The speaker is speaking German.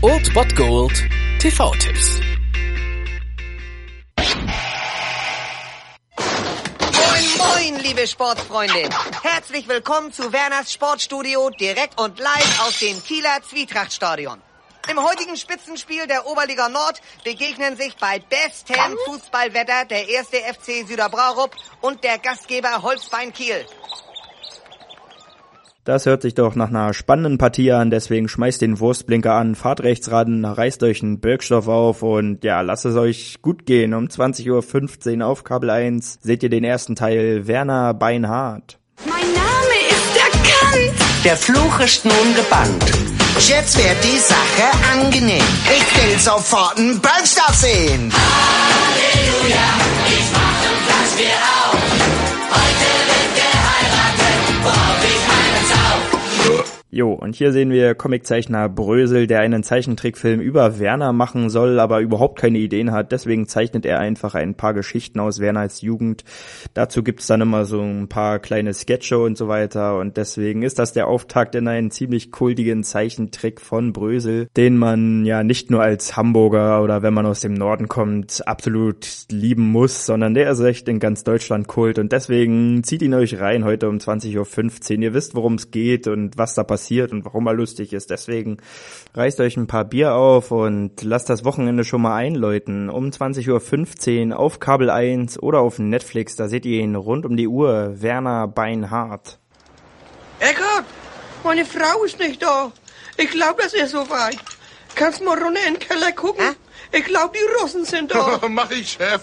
Old Bot Gold TV-Tipps. Moin, moin, liebe Sportfreunde. Herzlich willkommen zu Werners Sportstudio direkt und live aus dem Kieler Zwietrachtstadion. Im heutigen Spitzenspiel der Oberliga Nord begegnen sich bei bestem Fußballwetter der erste FC Süderbraurup und der Gastgeber Holzbein Kiel. Das hört sich doch nach einer spannenden Partie an, deswegen schmeißt den Wurstblinker an, fahrt rechts ran, reißt euch einen Birkstoff auf und ja, lasst es euch gut gehen. Um 20.15 Uhr auf Kabel 1 seht ihr den ersten Teil Werner Beinhardt. Mein Name ist erkannt. Der Fluch ist nun gebannt. Jetzt wird die Sache angenehm. Ich will sofort einen Birkstoff sehen. Halleluja, Jo, und hier sehen wir Comiczeichner Brösel, der einen Zeichentrickfilm über Werner machen soll, aber überhaupt keine Ideen hat. Deswegen zeichnet er einfach ein paar Geschichten aus Werners Jugend. Dazu gibt's dann immer so ein paar kleine Sketche und so weiter. Und deswegen ist das der Auftakt in einen ziemlich kultigen Zeichentrick von Brösel, den man ja nicht nur als Hamburger oder wenn man aus dem Norden kommt, absolut lieben muss, sondern der ist echt in ganz Deutschland Kult. Und deswegen zieht ihn euch rein heute um 20.15 Uhr. Ihr wisst, worum es geht und was da passiert und warum er lustig ist. Deswegen reißt euch ein paar Bier auf und lasst das Wochenende schon mal einläuten. Um 20.15 Uhr auf Kabel 1 oder auf Netflix, da seht ihr ihn rund um die Uhr. Werner Beinhardt. Eckart, meine Frau ist nicht da. Ich glaube, das ist soweit. Kannst mal runter in den Keller gucken? Ich glaube, die Russen sind da. Mach ich, Chef.